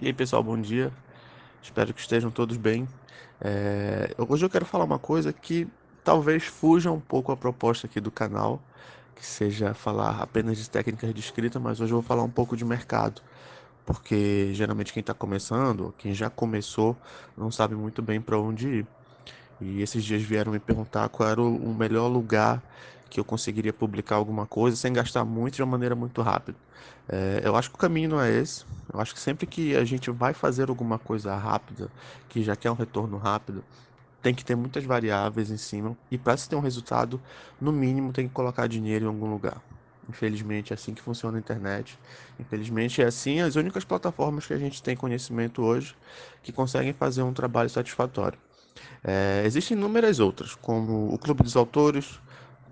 E aí, pessoal, bom dia. Espero que estejam todos bem. É, Hoje eu quero falar uma coisa que talvez fuja um pouco a proposta aqui do canal, que seja falar apenas de técnicas de escrita, mas hoje eu vou falar um pouco de mercado, porque geralmente quem está começando, quem já começou, não sabe muito bem para onde ir. E esses dias vieram me perguntar qual era o melhor lugar que eu conseguiria publicar alguma coisa sem gastar muito de uma maneira muito rápida. É, eu acho que o caminho não é esse. Eu acho que sempre que a gente vai fazer alguma coisa rápida, que já quer um retorno rápido, tem que ter muitas variáveis em cima. E para se ter um resultado, no mínimo tem que colocar dinheiro em algum lugar. Infelizmente é assim que funciona a internet. Infelizmente é assim as únicas plataformas que a gente tem conhecimento hoje que conseguem fazer um trabalho satisfatório. É, existem inúmeras outras, como o Clube dos Autores,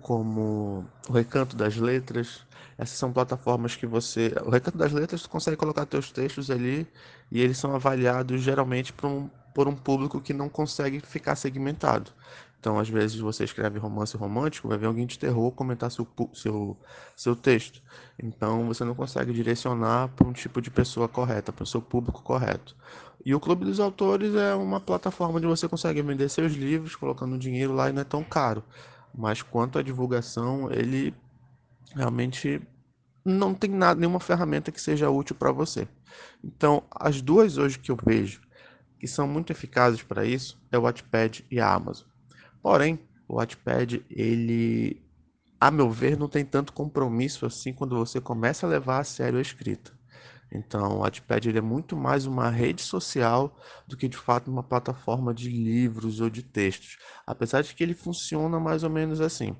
como o Recanto das Letras. Essas são plataformas que você. O Recanto das Letras você consegue colocar seus textos ali e eles são avaliados geralmente por um, por um público que não consegue ficar segmentado. Então, às vezes, você escreve romance romântico, vai ver alguém de terror comentar seu, seu, seu texto. Então, você não consegue direcionar para um tipo de pessoa correta, para o seu público correto. E o Clube dos Autores é uma plataforma onde você consegue vender seus livros, colocando dinheiro lá e não é tão caro. Mas quanto à divulgação, ele realmente não tem nada, nenhuma ferramenta que seja útil para você. Então, as duas hoje que eu vejo que são muito eficazes para isso é o Wattpad e a Amazon. Porém, o Wattpad, ele, a meu ver, não tem tanto compromisso assim quando você começa a levar a sério a escrita. Então, o Wattpad ele é muito mais uma rede social do que de fato uma plataforma de livros ou de textos, apesar de que ele funciona mais ou menos assim.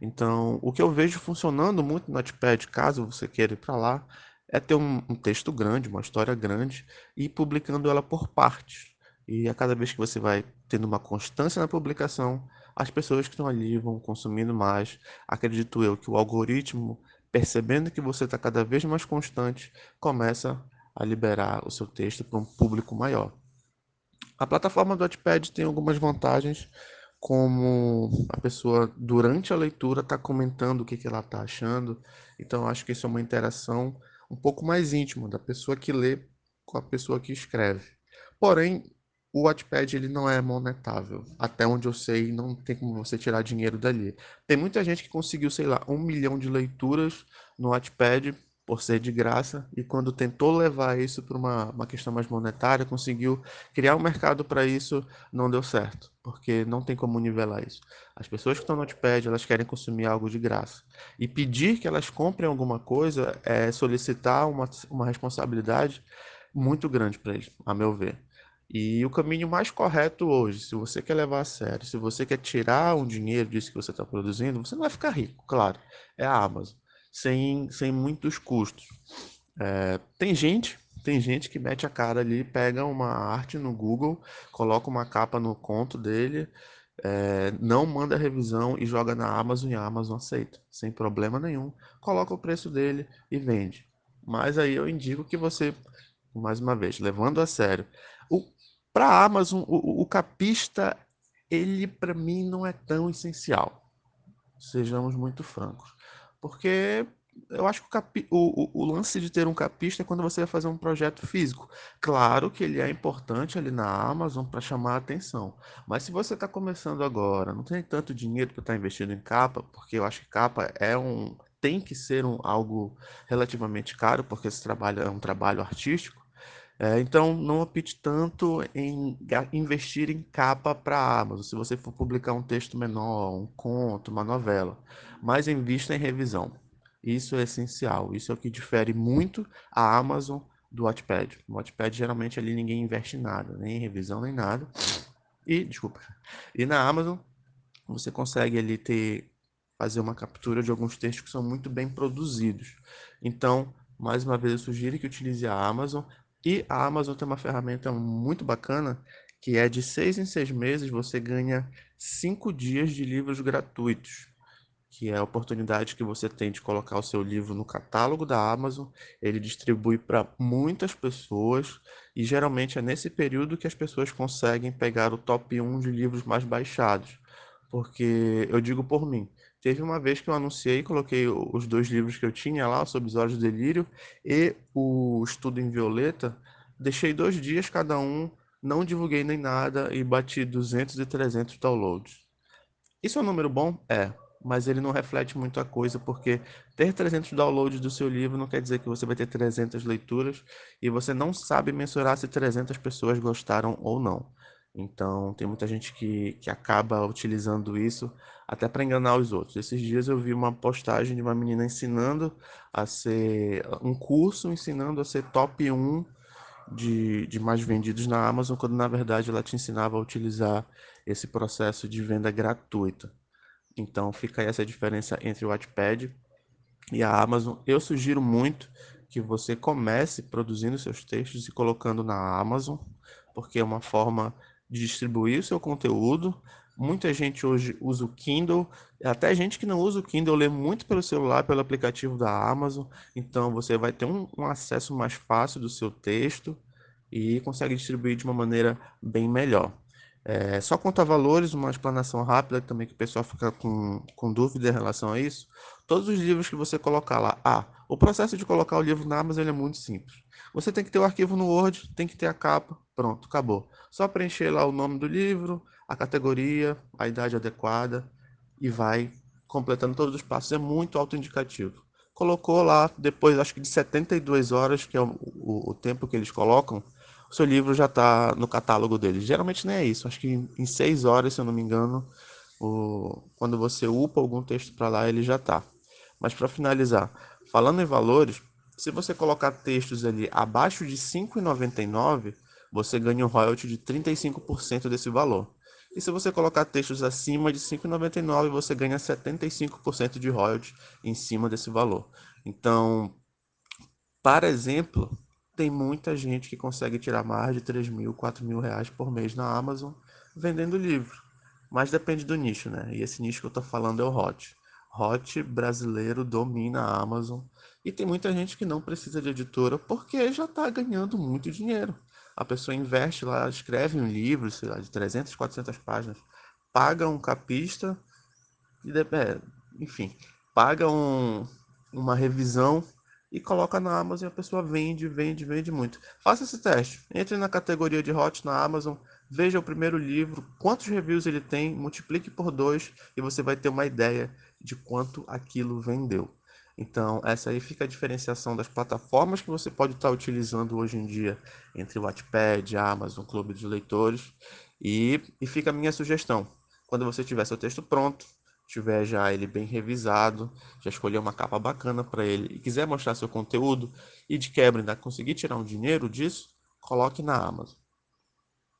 Então, o que eu vejo funcionando muito no Wattpad, caso você queira ir para lá, é ter um, um, texto grande, uma história grande e publicando ela por partes. E a cada vez que você vai tendo uma constância na publicação, as pessoas que estão ali vão consumindo mais. Acredito eu que o algoritmo percebendo que você está cada vez mais constante, começa a liberar o seu texto para um público maior. A plataforma do Wattpad tem algumas vantagens, como a pessoa durante a leitura está comentando o que, que ela está achando. Então acho que isso é uma interação um pouco mais íntima da pessoa que lê com a pessoa que escreve. Porém, o Wattpad ele não é monetável. Até onde eu sei, não tem como você tirar dinheiro dali. Tem muita gente que conseguiu, sei lá, um milhão de leituras no Wattpad por ser de graça e quando tentou levar isso para uma, uma questão mais monetária, conseguiu criar um mercado para isso, não deu certo, porque não tem como nivelar isso. As pessoas que estão no Wattpad, elas querem consumir algo de graça. E pedir que elas comprem alguma coisa é solicitar uma, uma responsabilidade muito grande para eles, a meu ver. E o caminho mais correto hoje, se você quer levar a sério, se você quer tirar um dinheiro disso que você está produzindo, você não vai ficar rico, claro, é a Amazon, sem, sem muitos custos. É, tem gente, tem gente que mete a cara ali, pega uma arte no Google, coloca uma capa no conto dele, é, não manda revisão e joga na Amazon e a Amazon aceita, sem problema nenhum, coloca o preço dele e vende. Mas aí eu indico que você, mais uma vez, levando a sério, o, para a Amazon, o, o capista, ele para mim não é tão essencial. Sejamos muito francos. Porque eu acho que o, capi... o, o, o, lance de ter um capista é quando você vai fazer um projeto físico. Claro que ele é importante ali na Amazon para chamar a atenção. Mas se você está começando agora, não tem tanto dinheiro para estar tá investindo em capa, porque eu acho que capa é um. tem que ser um, algo relativamente caro, porque esse trabalho é um trabalho artístico. É, então, não opte tanto em investir em capa para a Amazon, se você for publicar um texto menor, um conto, uma novela, mas invista em revisão. Isso é essencial, isso é o que difere muito a Amazon do Wattpad. No Wattpad, geralmente, ali ninguém investe nada, nem em revisão, nem nada. E, desculpa, e na Amazon, você consegue ali ter, fazer uma captura de alguns textos que são muito bem produzidos. Então, mais uma vez, eu sugiro que utilize a Amazon. E a Amazon tem uma ferramenta muito bacana que é de seis em seis meses você ganha cinco dias de livros gratuitos, que é a oportunidade que você tem de colocar o seu livro no catálogo da Amazon. Ele distribui para muitas pessoas e geralmente é nesse período que as pessoas conseguem pegar o top 1 de livros mais baixados. Porque eu digo por mim, Teve uma vez que eu anunciei, coloquei os dois livros que eu tinha lá, sobre os olhos do delírio e o Estudo em Violeta, deixei dois dias cada um, não divulguei nem nada e bati 200 e 300 downloads. Isso é um número bom? É mas ele não reflete muita coisa, porque ter 300 downloads do seu livro não quer dizer que você vai ter 300 leituras e você não sabe mensurar se 300 pessoas gostaram ou não. Então, tem muita gente que, que acaba utilizando isso até para enganar os outros. Esses dias eu vi uma postagem de uma menina ensinando a ser um curso ensinando a ser top 1 de, de mais vendidos na Amazon, quando na verdade ela te ensinava a utilizar esse processo de venda gratuita. Então fica aí essa diferença entre o Wattpad e a Amazon. Eu sugiro muito que você comece produzindo seus textos e colocando na Amazon, porque é uma forma distribuir o seu conteúdo. Muita gente hoje usa o Kindle, até gente que não usa o Kindle lê muito pelo celular, pelo aplicativo da Amazon. Então você vai ter um, um acesso mais fácil do seu texto e consegue distribuir de uma maneira bem melhor. É, só quanto a valores, uma explanação rápida também que o pessoal fica com, com dúvida em relação a isso. Todos os livros que você colocar lá. Ah, o processo de colocar o livro na Amazon é muito simples. Você tem que ter o arquivo no Word, tem que ter a capa, pronto, acabou. Só preencher lá o nome do livro, a categoria, a idade adequada e vai completando todos os passos. É muito autoindicativo. Colocou lá, depois acho que de 72 horas, que é o, o, o tempo que eles colocam, o seu livro já está no catálogo deles. Geralmente nem é isso. Acho que em seis horas, se eu não me engano, o... quando você upa algum texto para lá, ele já está. Mas para finalizar, falando em valores, se você colocar textos ali abaixo de R$ 5,99, você ganha um royalty de 35% desse valor. E se você colocar textos acima de R$ 5,99, você ganha 75% de royalty em cima desse valor. Então, para exemplo, tem muita gente que consegue tirar mais de 3 mil, 4 mil reais por mês na Amazon vendendo livro. Mas depende do nicho, né? E esse nicho que eu tô falando é o hot. Hot brasileiro domina a Amazon. E tem muita gente que não precisa de editora porque já está ganhando muito dinheiro. A pessoa investe lá, escreve um livro, sei lá, de 300, 400 páginas, paga um capista, e, é, enfim, paga um, uma revisão e coloca na Amazon e a pessoa vende, vende, vende muito. Faça esse teste. Entre na categoria de hot na Amazon, veja o primeiro livro, quantos reviews ele tem, multiplique por dois e você vai ter uma ideia de quanto aquilo vendeu. Então, essa aí fica a diferenciação das plataformas que você pode estar utilizando hoje em dia entre o Wattpad, Amazon, Clube de Leitores. E, e fica a minha sugestão. Quando você tiver seu texto pronto, tiver já ele bem revisado, já escolher uma capa bacana para ele e quiser mostrar seu conteúdo e de quebra ainda conseguir tirar um dinheiro disso, coloque na Amazon.